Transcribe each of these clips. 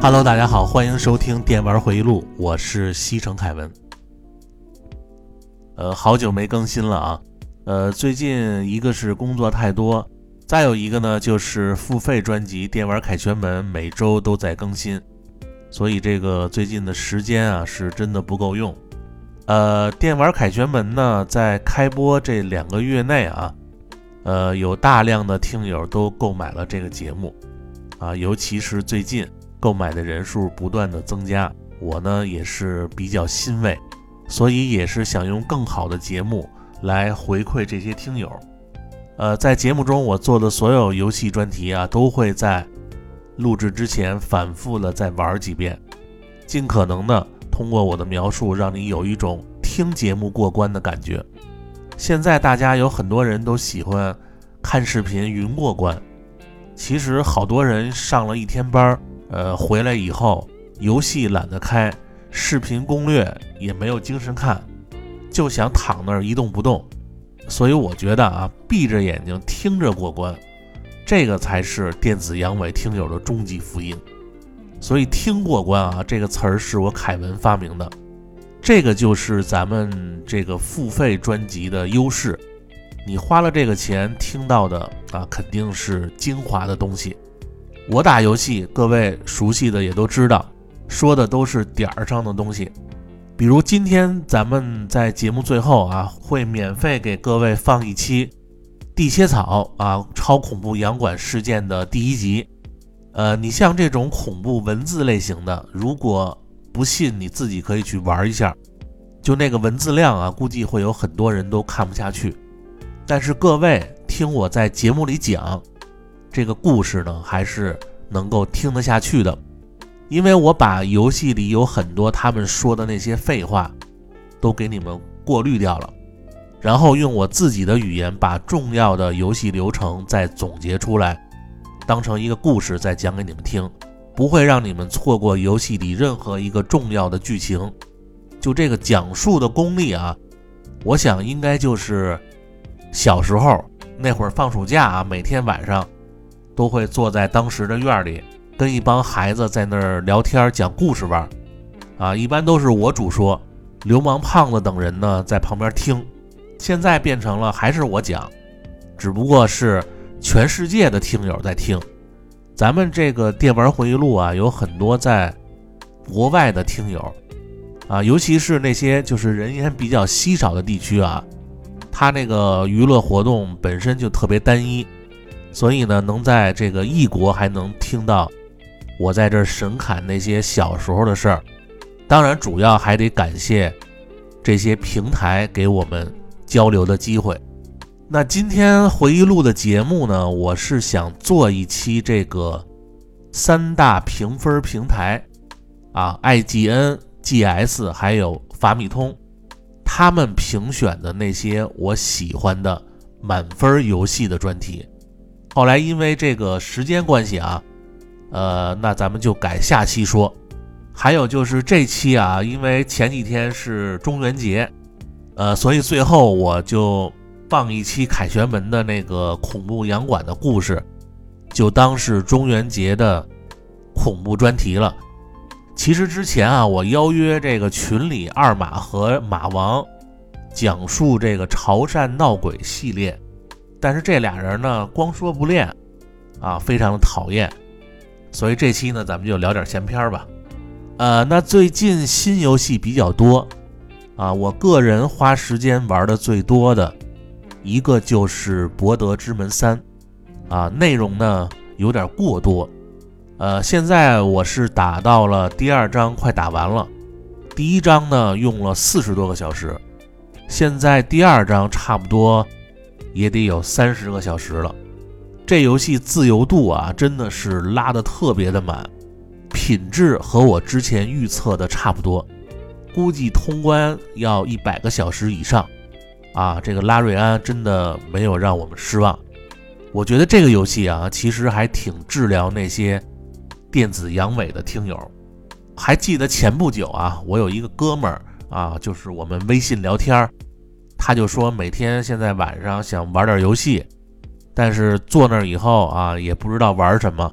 Hello，大家好，欢迎收听电玩回忆录，我是西城凯文。呃，好久没更新了啊。呃，最近一个是工作太多，再有一个呢就是付费专辑《电玩凯旋门》每周都在更新，所以这个最近的时间啊是真的不够用。呃，《电玩凯旋门》呢在开播这两个月内啊，呃，有大量的听友都购买了这个节目啊，尤其是最近。购买的人数不断的增加，我呢也是比较欣慰，所以也是想用更好的节目来回馈这些听友。呃，在节目中我做的所有游戏专题啊，都会在录制之前反复的再玩几遍，尽可能的通过我的描述，让你有一种听节目过关的感觉。现在大家有很多人都喜欢看视频云过关，其实好多人上了一天班儿。呃，回来以后，游戏懒得开，视频攻略也没有精神看，就想躺那儿一动不动。所以我觉得啊，闭着眼睛听着过关，这个才是电子阳痿听友的终极福音。所以听过关啊，这个词儿是我凯文发明的，这个就是咱们这个付费专辑的优势。你花了这个钱听到的啊，肯定是精华的东西。我打游戏，各位熟悉的也都知道，说的都是点儿上的东西。比如今天咱们在节目最后啊，会免费给各位放一期《地切草》啊超恐怖洋馆事件的第一集。呃，你像这种恐怖文字类型的，如果不信，你自己可以去玩一下。就那个文字量啊，估计会有很多人都看不下去。但是各位听我在节目里讲。这个故事呢，还是能够听得下去的，因为我把游戏里有很多他们说的那些废话，都给你们过滤掉了，然后用我自己的语言把重要的游戏流程再总结出来，当成一个故事再讲给你们听，不会让你们错过游戏里任何一个重要的剧情。就这个讲述的功力啊，我想应该就是小时候那会儿放暑假啊，每天晚上。都会坐在当时的院里，跟一帮孩子在那儿聊天讲故事玩，啊，一般都是我主说，流氓胖子等人呢在旁边听。现在变成了还是我讲，只不过是全世界的听友在听。咱们这个电玩回忆录啊，有很多在国外的听友，啊，尤其是那些就是人烟比较稀少的地区啊，他那个娱乐活动本身就特别单一。所以呢，能在这个异国还能听到我在这神侃那些小时候的事儿，当然主要还得感谢这些平台给我们交流的机会。那今天回忆录的节目呢，我是想做一期这个三大评分平台啊，IGN、GS 还有法米通，他们评选的那些我喜欢的满分游戏的专题。后来因为这个时间关系啊，呃，那咱们就改下期说。还有就是这期啊，因为前几天是中元节，呃，所以最后我就放一期凯旋门的那个恐怖洋馆的故事，就当是中元节的恐怖专题了。其实之前啊，我邀约这个群里二马和马王讲述这个潮汕闹鬼系列。但是这俩人呢，光说不练，啊，非常的讨厌，所以这期呢，咱们就聊点闲篇吧。呃，那最近新游戏比较多，啊，我个人花时间玩的最多的一个就是《博德之门三》，啊，内容呢有点过多，呃，现在我是打到了第二章，快打完了，第一章呢用了四十多个小时，现在第二章差不多。也得有三十个小时了，这游戏自由度啊，真的是拉的特别的满，品质和我之前预测的差不多，估计通关要一百个小时以上，啊，这个拉瑞安真的没有让我们失望，我觉得这个游戏啊，其实还挺治疗那些电子阳痿的听友，还记得前不久啊，我有一个哥们儿啊，就是我们微信聊天儿。他就说每天现在晚上想玩点游戏，但是坐那儿以后啊，也不知道玩什么，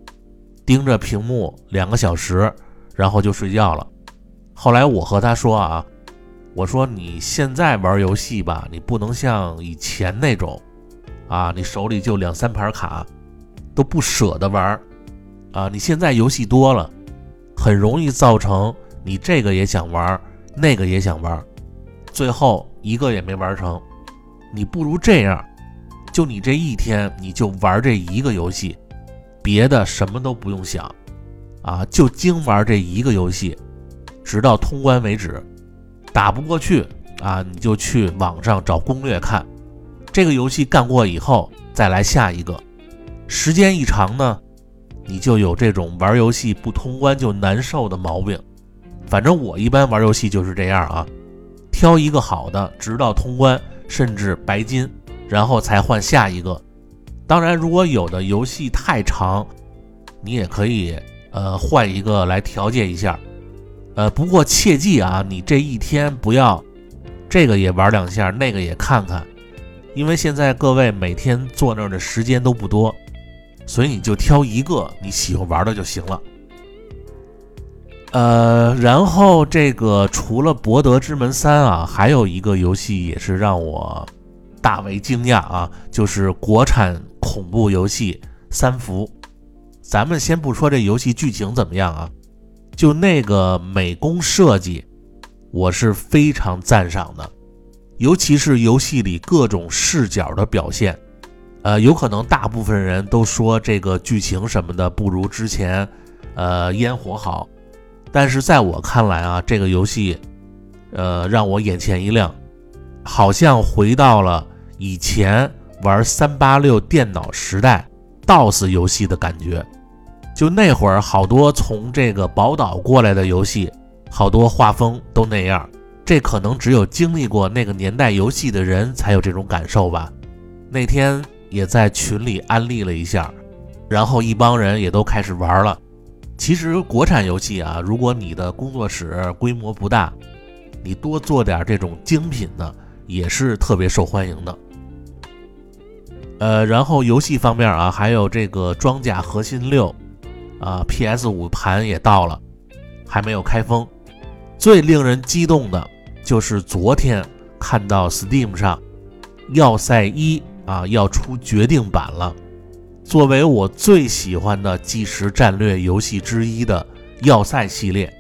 盯着屏幕两个小时，然后就睡觉了。后来我和他说啊，我说你现在玩游戏吧，你不能像以前那种啊，你手里就两三盘卡都不舍得玩啊，你现在游戏多了，很容易造成你这个也想玩，那个也想玩，最后一个也没玩成。你不如这样。就你这一天，你就玩这一个游戏，别的什么都不用想，啊，就精玩这一个游戏，直到通关为止。打不过去啊，你就去网上找攻略看。这个游戏干过以后，再来下一个。时间一长呢，你就有这种玩游戏不通关就难受的毛病。反正我一般玩游戏就是这样啊，挑一个好的，直到通关，甚至白金。然后才换下一个。当然，如果有的游戏太长，你也可以呃换一个来调节一下。呃，不过切记啊，你这一天不要这个也玩两下，那个也看看，因为现在各位每天坐那儿的时间都不多，所以你就挑一个你喜欢玩的就行了。呃，然后这个除了《博德之门三》啊，还有一个游戏也是让我。大为惊讶啊！就是国产恐怖游戏《三伏》，咱们先不说这游戏剧情怎么样啊，就那个美工设计，我是非常赞赏的，尤其是游戏里各种视角的表现。呃，有可能大部分人都说这个剧情什么的不如之前，呃，烟火好，但是在我看来啊，这个游戏，呃，让我眼前一亮，好像回到了。以前玩三八六电脑时代 DOS 游戏的感觉，就那会儿好多从这个宝岛过来的游戏，好多画风都那样。这可能只有经历过那个年代游戏的人才有这种感受吧。那天也在群里安利了一下，然后一帮人也都开始玩了。其实国产游戏啊，如果你的工作室规模不大，你多做点这种精品的，也是特别受欢迎的。呃，然后游戏方面啊，还有这个装甲核心六啊，PS 五盘也到了，还没有开封。最令人激动的就是昨天看到 Steam 上《要塞一》啊要出决定版了。作为我最喜欢的即时战略游戏之一的《要塞》系列，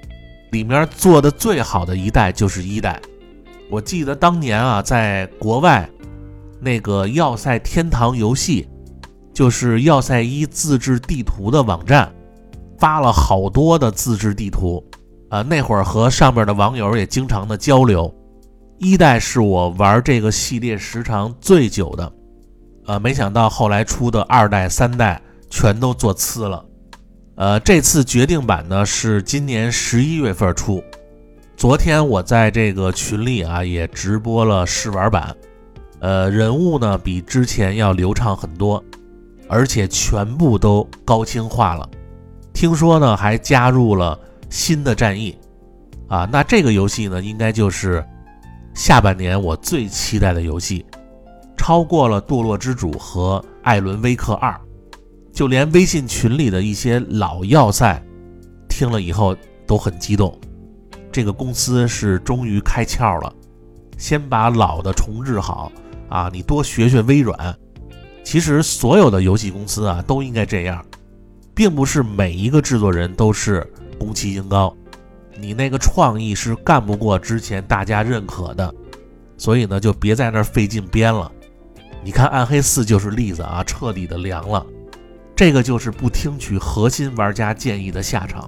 里面做的最好的一代就是一代。我记得当年啊，在国外。那个要塞天堂游戏，就是要塞一自制地图的网站，发了好多的自制地图，啊，那会儿和上面的网友也经常的交流。一代是我玩这个系列时长最久的，呃，没想到后来出的二代、三代全都做次了，呃，这次决定版呢是今年十一月份出。昨天我在这个群里啊也直播了试玩版。呃，人物呢比之前要流畅很多，而且全部都高清化了。听说呢还加入了新的战役，啊，那这个游戏呢应该就是下半年我最期待的游戏，超过了《堕落之主》和《艾伦威克二》，就连微信群里的一些老要塞听了以后都很激动。这个公司是终于开窍了，先把老的重置好。啊，你多学学微软。其实所有的游戏公司啊，都应该这样，并不是每一个制作人都是宫崎英高，你那个创意是干不过之前大家认可的，所以呢，就别在那儿费劲编了。你看《暗黑四》就是例子啊，彻底的凉了。这个就是不听取核心玩家建议的下场。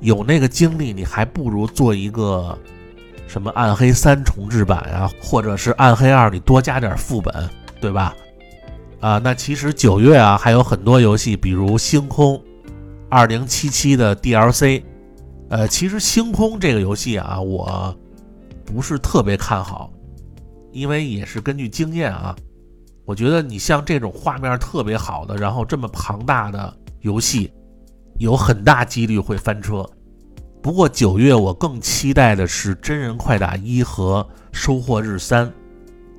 有那个精力，你还不如做一个。什么暗黑三重置版啊，或者是暗黑二，你多加点副本，对吧？啊，那其实九月啊还有很多游戏，比如星空二零七七的 DLC。呃，其实星空这个游戏啊，我不是特别看好，因为也是根据经验啊，我觉得你像这种画面特别好的，然后这么庞大的游戏，有很大几率会翻车。不过九月我更期待的是真人快打一和收获日三，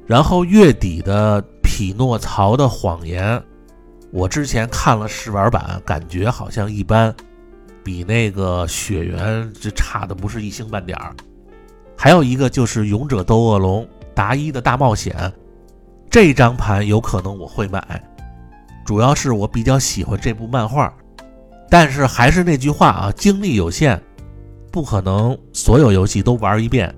然后月底的匹诺曹的谎言，我之前看了试玩版，感觉好像一般，比那个雪原这差的不是一星半点儿。还有一个就是《勇者斗恶龙：达伊的大冒险》，这张盘有可能我会买，主要是我比较喜欢这部漫画。但是还是那句话啊，精力有限，不可能所有游戏都玩一遍，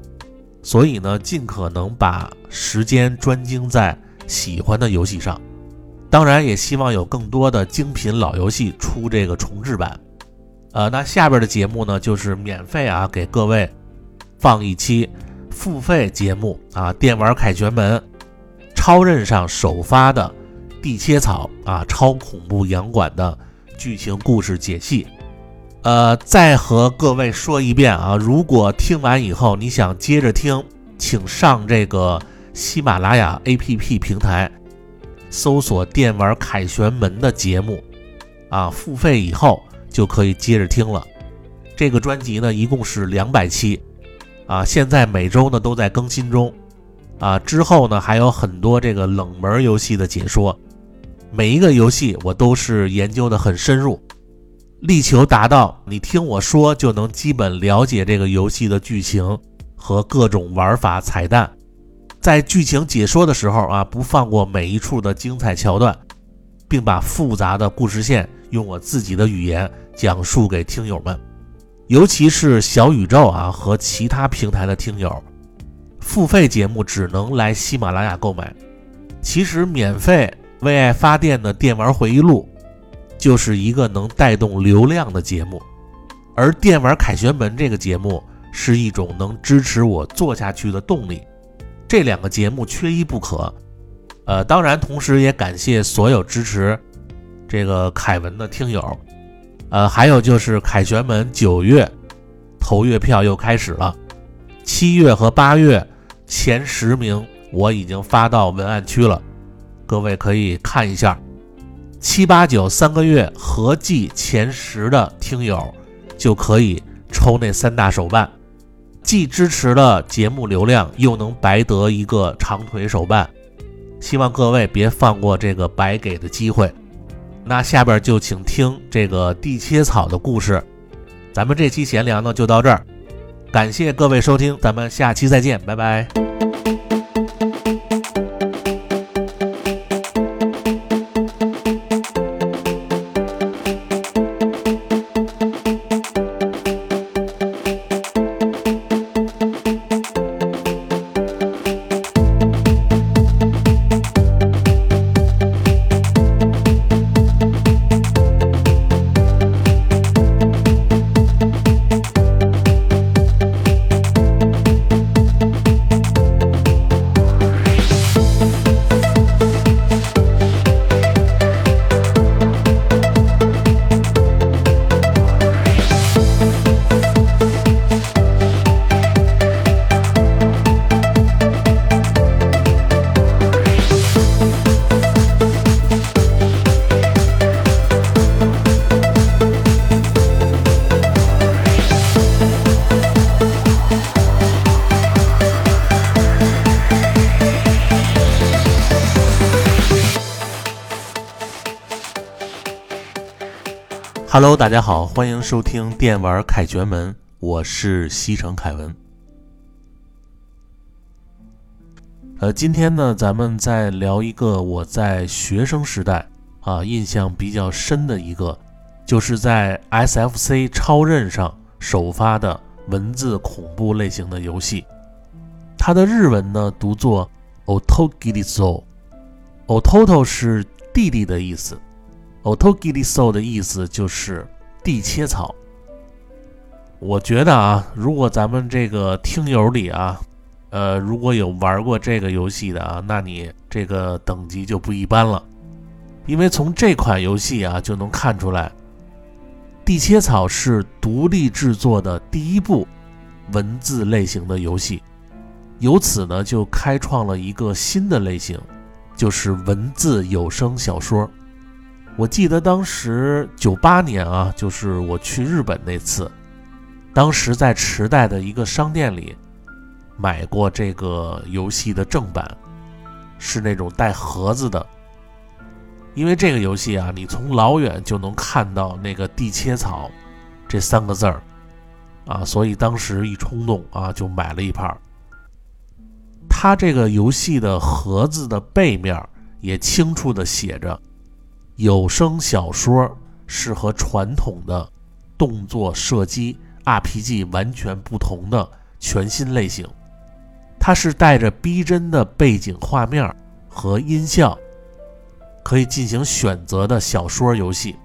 所以呢，尽可能把时间专精在喜欢的游戏上。当然，也希望有更多的精品老游戏出这个重置版。呃，那下边的节目呢，就是免费啊，给各位放一期付费节目啊，电玩凯旋门超任上首发的地切草啊，超恐怖洋馆的。剧情故事解析，呃，再和各位说一遍啊！如果听完以后你想接着听，请上这个喜马拉雅 APP 平台，搜索“电玩凯旋门”的节目，啊，付费以后就可以接着听了。这个专辑呢，一共是两百期，啊，现在每周呢都在更新中，啊，之后呢还有很多这个冷门游戏的解说。每一个游戏我都是研究的很深入，力求达到你听我说就能基本了解这个游戏的剧情和各种玩法彩蛋。在剧情解说的时候啊，不放过每一处的精彩桥段，并把复杂的故事线用我自己的语言讲述给听友们。尤其是小宇宙啊和其他平台的听友，付费节目只能来喜马拉雅购买，其实免费。为爱发电的电玩回忆录，就是一个能带动流量的节目，而电玩凯旋门这个节目是一种能支持我做下去的动力。这两个节目缺一不可。呃，当然，同时也感谢所有支持这个凯文的听友。呃，还有就是凯旋门九月投月票又开始了，七月和八月前十名我已经发到文案区了。各位可以看一下，七八九三个月合计前十的听友就可以抽那三大手办，既支持了节目流量，又能白得一个长腿手办。希望各位别放过这个白给的机会。那下边就请听这个地切草的故事。咱们这期闲聊呢就到这儿，感谢各位收听，咱们下期再见，拜拜。Thank you. Hello，大家好，欢迎收听电玩凯旋门，我是西城凯文。呃，今天呢，咱们再聊一个我在学生时代啊印象比较深的一个，就是在 SFC 超任上首发的文字恐怖类型的游戏。它的日文呢读作 Otogiriso，Ototo 是弟弟的意思。Otogiriso 的意思就是地切草。我觉得啊，如果咱们这个听友里啊，呃，如果有玩过这个游戏的啊，那你这个等级就不一般了。因为从这款游戏啊就能看出来，地切草是独立制作的第一部文字类型的游戏，由此呢就开创了一个新的类型，就是文字有声小说。我记得当时九八年啊，就是我去日本那次，当时在池袋的一个商店里买过这个游戏的正版，是那种带盒子的。因为这个游戏啊，你从老远就能看到那个地切草这三个字儿啊，所以当时一冲动啊，就买了一盘。它这个游戏的盒子的背面也清楚地写着：“有声小说是和传统的动作射击 RPG 完全不同的全新类型。它是带着逼真的背景画面和音效，可以进行选择的小说游戏。”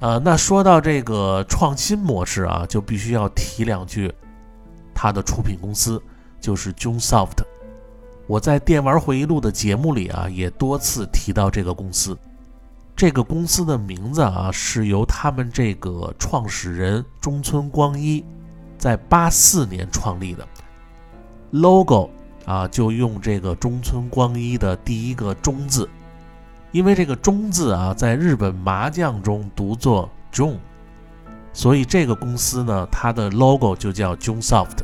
呃，那说到这个创新模式啊，就必须要提两句，它的出品公司就是 Junesoft。我在《电玩回忆录》的节目里啊，也多次提到这个公司。这个公司的名字啊，是由他们这个创始人中村光一在八四年创立的。logo 啊，就用这个中村光一的第一个“中”字，因为这个“中”字啊，在日本麻将中读作 “jun”，所以这个公司呢，它的 logo 就叫 JunSoft。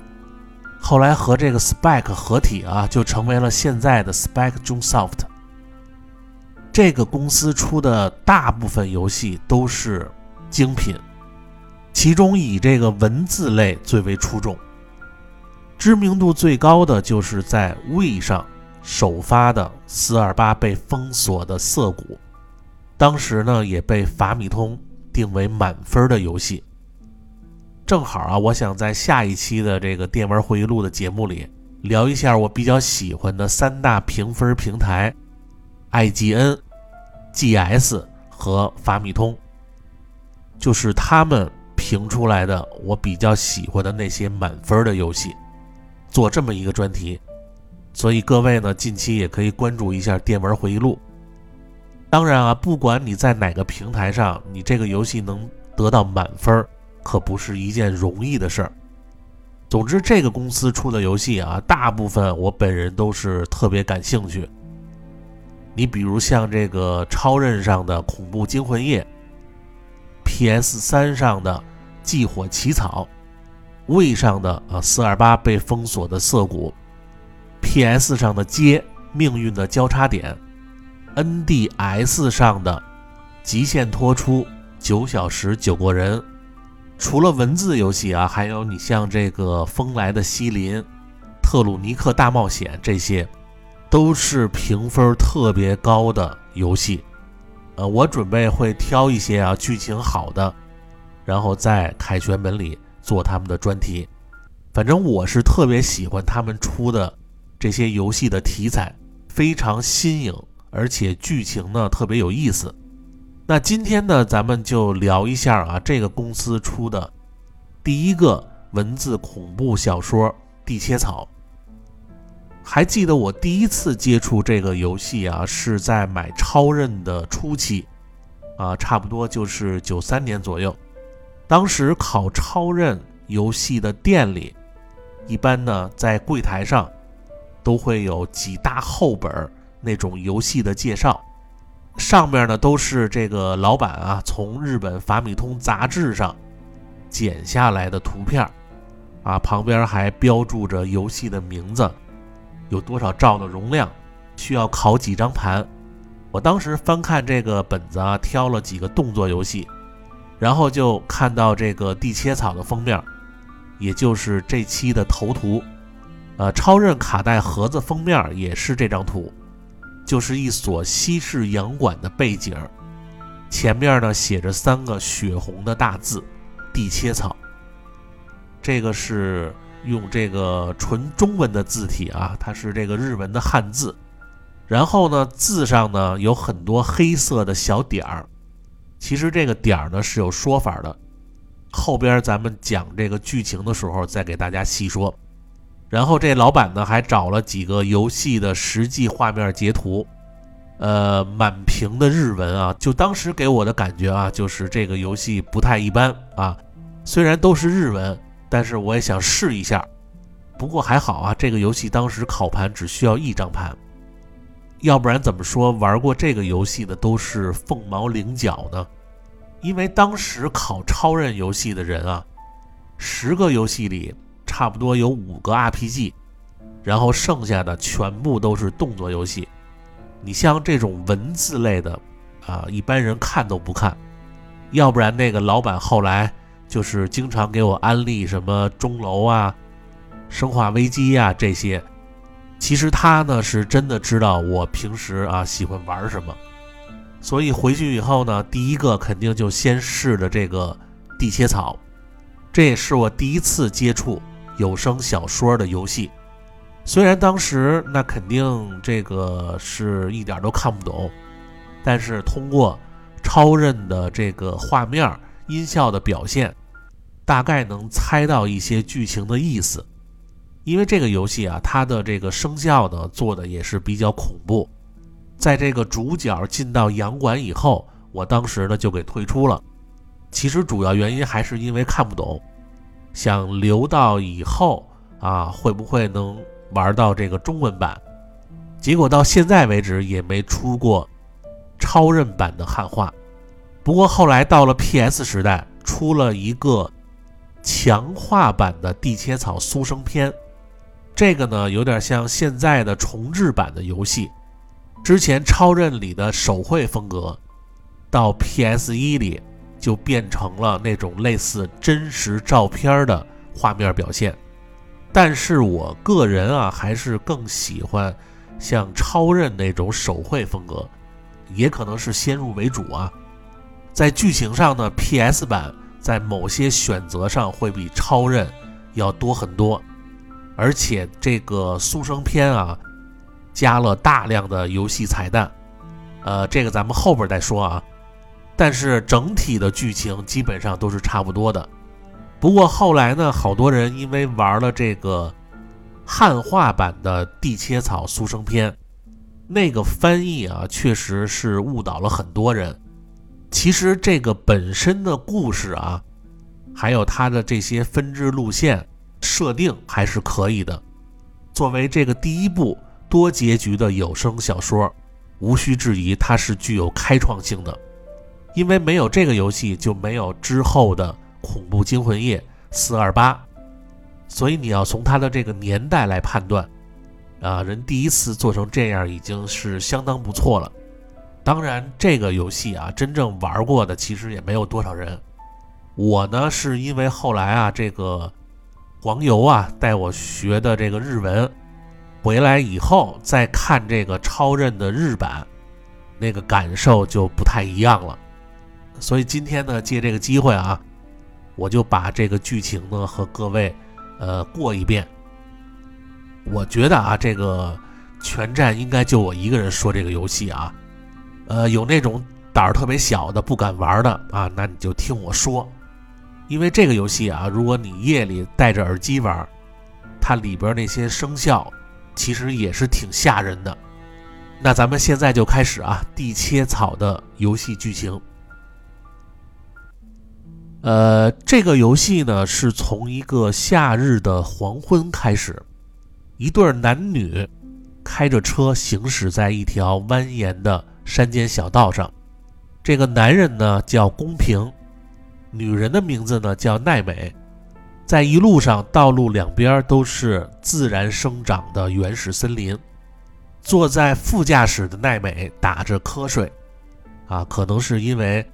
后来和这个 Spike 合体啊，就成为了现在的 Spike Junesoft。这个公司出的大部分游戏都是精品，其中以这个文字类最为出众。知名度最高的就是在 Wii 上首发的428被封锁的涩谷，当时呢也被法米通定为满分的游戏。正好啊，我想在下一期的这个电玩回忆录的节目里聊一下我比较喜欢的三大评分平台：IGN、GS 和法米通，就是他们评出来的我比较喜欢的那些满分的游戏，做这么一个专题。所以各位呢，近期也可以关注一下电玩回忆录。当然啊，不管你在哪个平台上，你这个游戏能得到满分。可不是一件容易的事儿。总之，这个公司出的游戏啊，大部分我本人都是特别感兴趣。你比如像这个超任上的《恐怖惊魂夜》，PS 三上的《祭火起草》，V 上的啊四二八被封锁的涩谷，PS 上的《街命运的交叉点》，NDS 上的《极限脱出九小时九个人》。除了文字游戏啊，还有你像这个《风来的西林》《特鲁尼克大冒险》这些，都是评分特别高的游戏。呃，我准备会挑一些啊剧情好的，然后在凯旋门里做他们的专题。反正我是特别喜欢他们出的这些游戏的题材，非常新颖，而且剧情呢特别有意思。那今天呢，咱们就聊一下啊，这个公司出的第一个文字恐怖小说《地切草》。还记得我第一次接触这个游戏啊，是在买超任的初期啊，差不多就是九三年左右。当时考超任游戏的店里，一般呢在柜台上都会有几大厚本那种游戏的介绍。上面呢都是这个老板啊从日本法米通杂志上剪下来的图片啊，旁边还标注着游戏的名字，有多少兆的容量，需要考几张盘。我当时翻看这个本子啊，挑了几个动作游戏，然后就看到这个地切草的封面，也就是这期的头图，呃，超任卡带盒子封面也是这张图。就是一所西式洋馆的背景，前面呢写着三个血红的大字“地切草”。这个是用这个纯中文的字体啊，它是这个日文的汉字。然后呢，字上呢有很多黑色的小点儿。其实这个点儿呢是有说法的，后边咱们讲这个剧情的时候再给大家细说。然后这老板呢还找了几个游戏的实际画面截图，呃，满屏的日文啊，就当时给我的感觉啊，就是这个游戏不太一般啊。虽然都是日文，但是我也想试一下。不过还好啊，这个游戏当时考盘只需要一张盘，要不然怎么说玩过这个游戏的都是凤毛麟角呢？因为当时考超任游戏的人啊，十个游戏里。差不多有五个 RPG，然后剩下的全部都是动作游戏。你像这种文字类的，啊，一般人看都不看。要不然那个老板后来就是经常给我安利什么钟楼啊、生化危机呀这些。其实他呢是真的知道我平时啊喜欢玩什么，所以回去以后呢，第一个肯定就先试的这个地切草，这也是我第一次接触有声小说的游戏。虽然当时那肯定这个是一点都看不懂，但是通过超任的这个画面、音效的表现，大概能猜到一些剧情的意思。因为这个游戏啊，它的这个声效呢做的也是比较恐怖。在这个主角进到洋馆以后，我当时呢就给退出了。其实主要原因还是因为看不懂，想留到以后啊会不会能玩到这个中文版。结果到现在为止也没出过超任版的汉化。不过后来到了 PS 时代，出了一个强化版的《地切草苏生篇》。这个呢，有点像现在的重置版的游戏。之前超任里的手绘风格，到 PS 一里就变成了那种类似真实照片的画面表现。但是我个人啊，还是更喜欢像超任那种手绘风格，也可能是先入为主啊。在剧情上呢，PS 版在某些选择上会比超任要多很多。而且这个速生篇啊，加了大量的游戏彩蛋，呃，这个咱们后边再说啊。但是整体的剧情基本上都是差不多的。不过后来呢，好多人因为玩了这个汉化版的《地切草速生篇》，那个翻译啊，确实是误导了很多人。其实这个本身的故事啊，还有它的这些分支路线。设定还是可以的。作为这个第一部多结局的有声小说，无需质疑它是具有开创性的。因为没有这个游戏，就没有之后的《恐怖惊魂夜四二八》，所以你要从它的这个年代来判断，啊，人第一次做成这样已经是相当不错了。当然，这个游戏啊，真正玩过的其实也没有多少人。我呢，是因为后来啊，这个。黄油啊，带我学的这个日文，回来以后再看这个超任的日版，那个感受就不太一样了。所以今天呢，借这个机会啊，我就把这个剧情呢和各位呃过一遍。我觉得啊，这个全站应该就我一个人说这个游戏啊，呃，有那种胆儿特别小的不敢玩的啊，那你就听我说。因为这个游戏啊，如果你夜里戴着耳机玩，它里边那些声效其实也是挺吓人的。那咱们现在就开始啊，地切草的游戏剧情。呃，这个游戏呢是从一个夏日的黄昏开始，一对男女开着车行驶在一条蜿蜒的山间小道上。这个男人呢叫公平。女人的名字呢叫奈美，在一路上，道路两边都是自然生长的原始森林。坐在副驾驶的奈美打着瞌睡，啊，可能是因为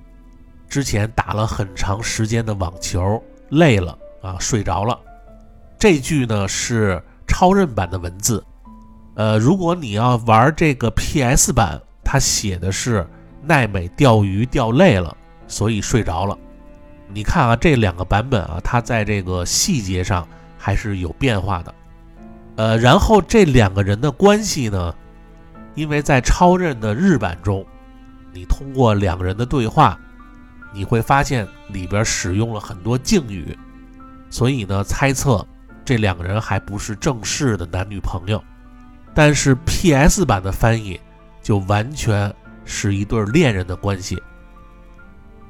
之前打了很长时间的网球，累了啊，睡着了。这句呢是超任版的文字，呃，如果你要玩这个 PS 版，他写的是奈美钓鱼钓累了，所以睡着了。你看啊，这两个版本啊，它在这个细节上还是有变化的。呃，然后这两个人的关系呢，因为在超任的日版中，你通过两个人的对话，你会发现里边使用了很多敬语，所以呢，猜测这两个人还不是正式的男女朋友。但是 PS 版的翻译就完全是一对恋人的关系。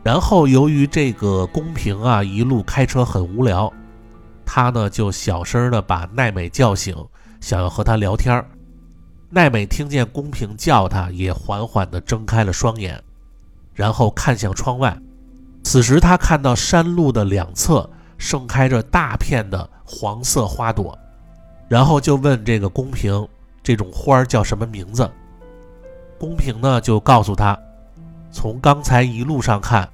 然后，由于这个公平啊，一路开车很无聊，他呢就小声的把奈美叫醒，想要和他聊天奈美听见公平叫他，也缓缓地睁开了双眼，然后看向窗外。此时，他看到山路的两侧盛开着大片的黄色花朵，然后就问这个公平：“这种花叫什么名字？”公平呢就告诉他。从刚才一路上看，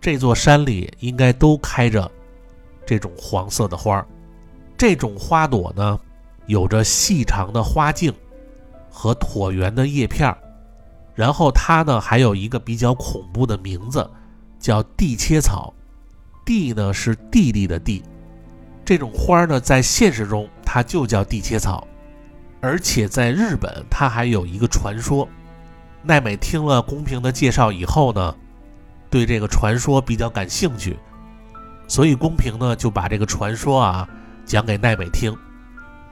这座山里应该都开着这种黄色的花儿。这种花朵呢，有着细长的花茎和椭圆的叶片儿。然后它呢，还有一个比较恐怖的名字，叫地切草。地呢是弟弟的地。这种花呢，在现实中它就叫地切草，而且在日本它还有一个传说。奈美听了公平的介绍以后呢，对这个传说比较感兴趣，所以公平呢就把这个传说啊讲给奈美听。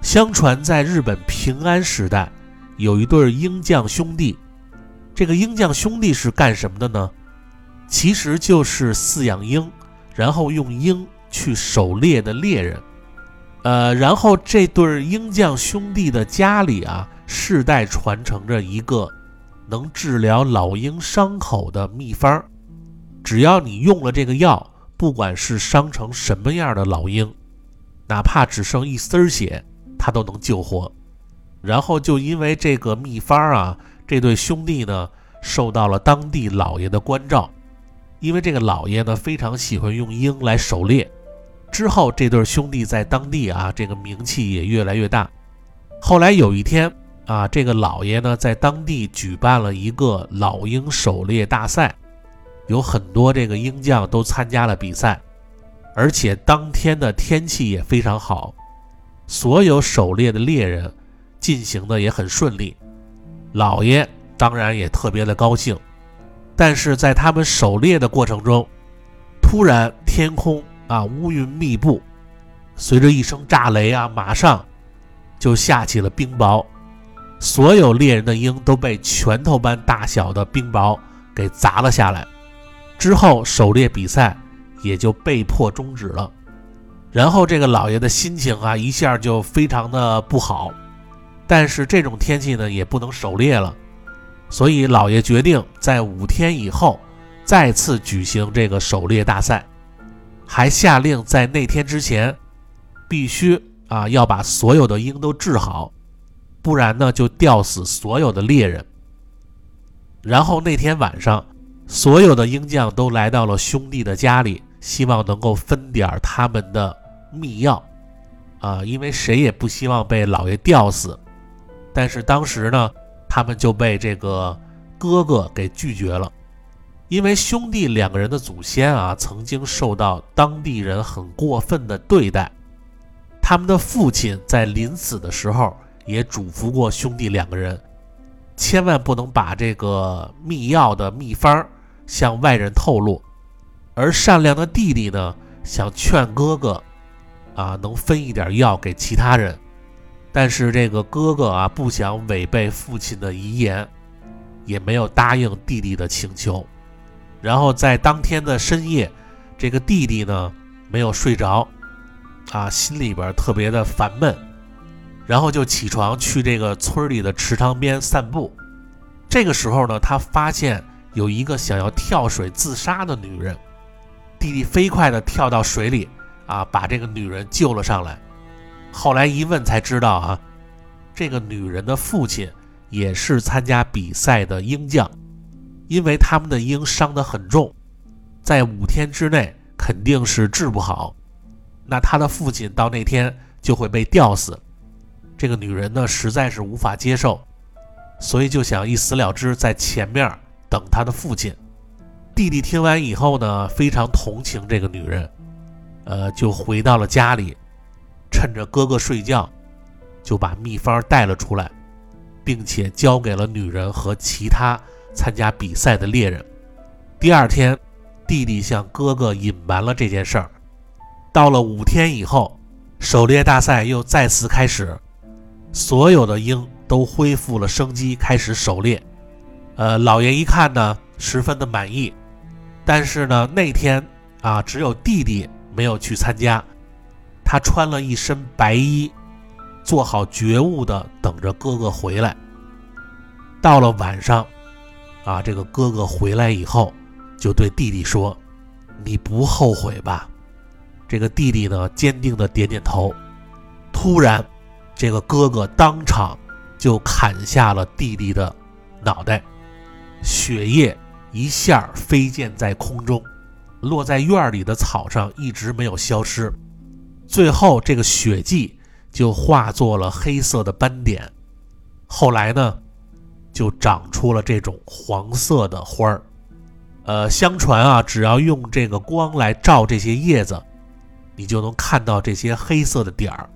相传在日本平安时代，有一对鹰将兄弟。这个鹰将兄弟是干什么的呢？其实就是饲养鹰，然后用鹰去狩猎的猎人。呃，然后这对鹰将兄弟的家里啊，世代传承着一个能治疗老鹰伤口的秘方。只要你用了这个药，不管是伤成什么样的老鹰，哪怕只剩一丝血，它都能救活。然后就因为这个秘方啊。这对兄弟呢，受到了当地老爷的关照，因为这个老爷呢非常喜欢用鹰来狩猎。之后，这对兄弟在当地啊，这个名气也越来越大。后来有一天啊，这个老爷呢在当地举办了一个老鹰狩猎大赛，有很多这个鹰将都参加了比赛，而且当天的天气也非常好，所有狩猎的猎人进行的也很顺利。老爷当然也特别的高兴，但是在他们狩猎的过程中，突然天空啊乌云密布，随着一声炸雷啊，马上就下起了冰雹，所有猎人的鹰都被拳头般大小的冰雹给砸了下来。之后狩猎比赛也就被迫终止了。然后这个老爷的心情啊一下就非常的不好。但是这种天气呢，也不能狩猎了，所以老爷决定在五天以后再次举行这个狩猎大赛，还下令在那天之前必须啊要把所有的鹰都治好，不然呢就吊死所有的猎人。然后那天晚上，所有的鹰将都来到了兄弟的家里，希望能够分点他们的秘药啊，因为谁也不希望被老爷吊死。但是当时呢，他们就被这个哥哥给拒绝了，因为兄弟两个人的祖先啊，曾经受到当地人很过分的对待。他们的父亲在临死的时候也嘱咐过兄弟两个人，千万不能把这个秘药的秘方向外人透露。而善良的弟弟呢，想劝哥哥啊，能分一点药给其他人。但是这个哥哥啊，不想违背父亲的遗言，也没有答应弟弟的请求。然后在当天的深夜，这个弟弟呢没有睡着，啊，心里边特别的烦闷，然后就起床去这个村里的池塘边散步。这个时候呢，他发现有一个想要跳水自杀的女人，弟弟飞快地跳到水里，啊，把这个女人救了上来。后来一问才知道啊，这个女人的父亲也是参加比赛的鹰将，因为他们的鹰伤得很重，在五天之内肯定是治不好，那他的父亲到那天就会被吊死。这个女人呢实在是无法接受，所以就想一死了之，在前面等他的父亲。弟弟听完以后呢，非常同情这个女人，呃，就回到了家里。趁着哥哥睡觉，就把秘方带了出来，并且交给了女人和其他参加比赛的猎人。第二天，弟弟向哥哥隐瞒了这件事儿。到了五天以后，狩猎大赛又再次开始，所有的鹰都恢复了生机，开始狩猎。呃，老爷一看呢，十分的满意。但是呢，那天啊，只有弟弟没有去参加。他穿了一身白衣，做好觉悟的等着哥哥回来。到了晚上，啊，这个哥哥回来以后，就对弟弟说：“你不后悔吧？”这个弟弟呢，坚定的点点头。突然，这个哥哥当场就砍下了弟弟的脑袋，血液一下飞溅在空中，落在院里的草上，一直没有消失。最后，这个血迹就化作了黑色的斑点。后来呢，就长出了这种黄色的花儿。呃，相传啊，只要用这个光来照这些叶子，你就能看到这些黑色的点儿。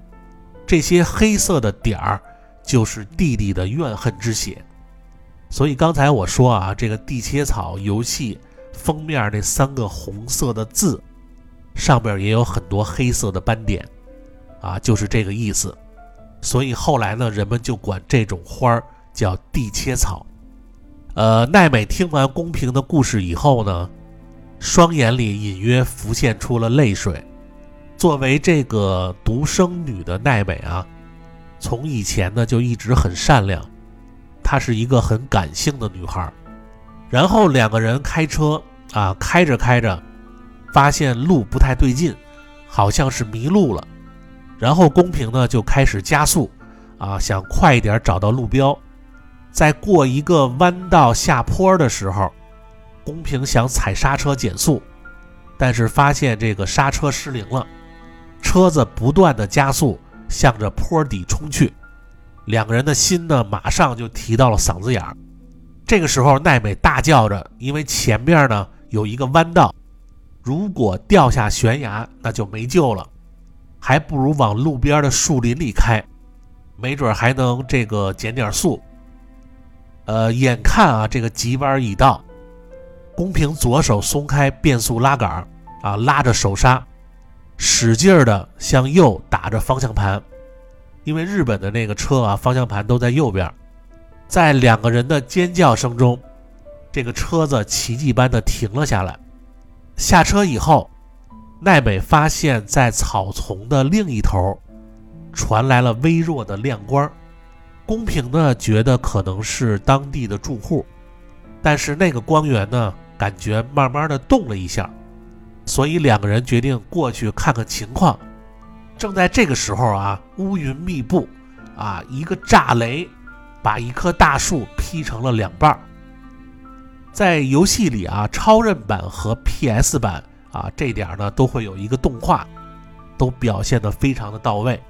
这些黑色的点儿就是弟弟的怨恨之血。所以刚才我说啊，这个地切草游戏封面那三个红色的字，上边也有很多黑色的斑点，啊，就是这个意思。所以后来呢，人们就管这种花儿叫地切草。呃，奈美听完公平的故事以后呢，双眼里隐约浮现出了泪水。作为这个独生女的奈美啊，从以前呢就一直很善良。她是一个很感性的女孩，然后两个人开车啊，开着开着，发现路不太对劲，好像是迷路了。然后公平呢就开始加速，啊，想快一点找到路标。在过一个弯道下坡的时候，公平想踩刹车减速，但是发现这个刹车失灵了，车子不断的加速，向着坡底冲去。两个人的心呢，马上就提到了嗓子眼儿。这个时候，奈美大叫着，因为前面呢有一个弯道，如果掉下悬崖，那就没救了，还不如往路边的树林里开，没准还能这个减点速。呃，眼看啊，这个急弯已到，公平左手松开变速拉杆，啊，拉着手刹，使劲儿的向右打着方向盘。因为日本的那个车啊，方向盘都在右边，在两个人的尖叫声中，这个车子奇迹般的停了下来。下车以后，奈美发现，在草丛的另一头传来了微弱的亮光。公平呢，觉得可能是当地的住户，但是那个光源呢，感觉慢慢的动了一下，所以两个人决定过去看看情况。正在这个时候啊，乌云密布，啊，一个炸雷把一棵大树劈成了两半儿。在游戏里啊，超任版和 PS 版啊，这点呢都会有一个动画，都表现得非常的到位。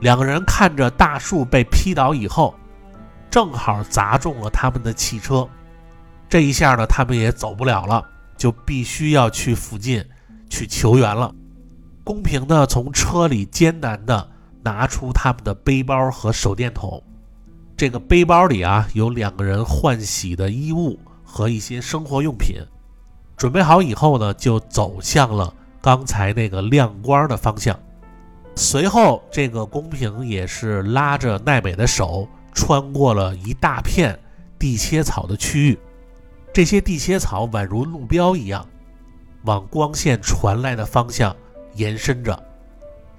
两个人看着大树被劈倒以后，正好砸中了他们的汽车，这一下呢，他们也走不了了，就必须要去附近去求援了。公平呢，从车里艰难地拿出他们的背包和手电筒。这个背包里啊，有两个人换洗的衣物和一些生活用品。准备好以后呢，就走向了刚才那个亮光的方向。随后，这个公平也是拉着奈美的手，穿过了一大片地切草的区域。这些地切草宛如路标一样，往光线传来的方向。延伸着，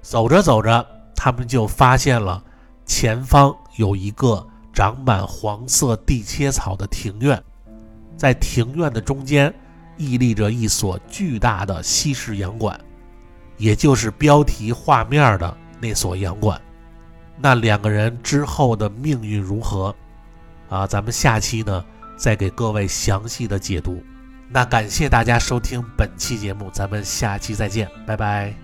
走着走着，他们就发现了前方有一个长满黄色地切草的庭院，在庭院的中间屹立着一所巨大的西式洋馆，也就是标题画面的那所洋馆。那两个人之后的命运如何？啊，咱们下期呢再给各位详细的解读。那感谢大家收听本期节目，咱们下期再见，拜拜。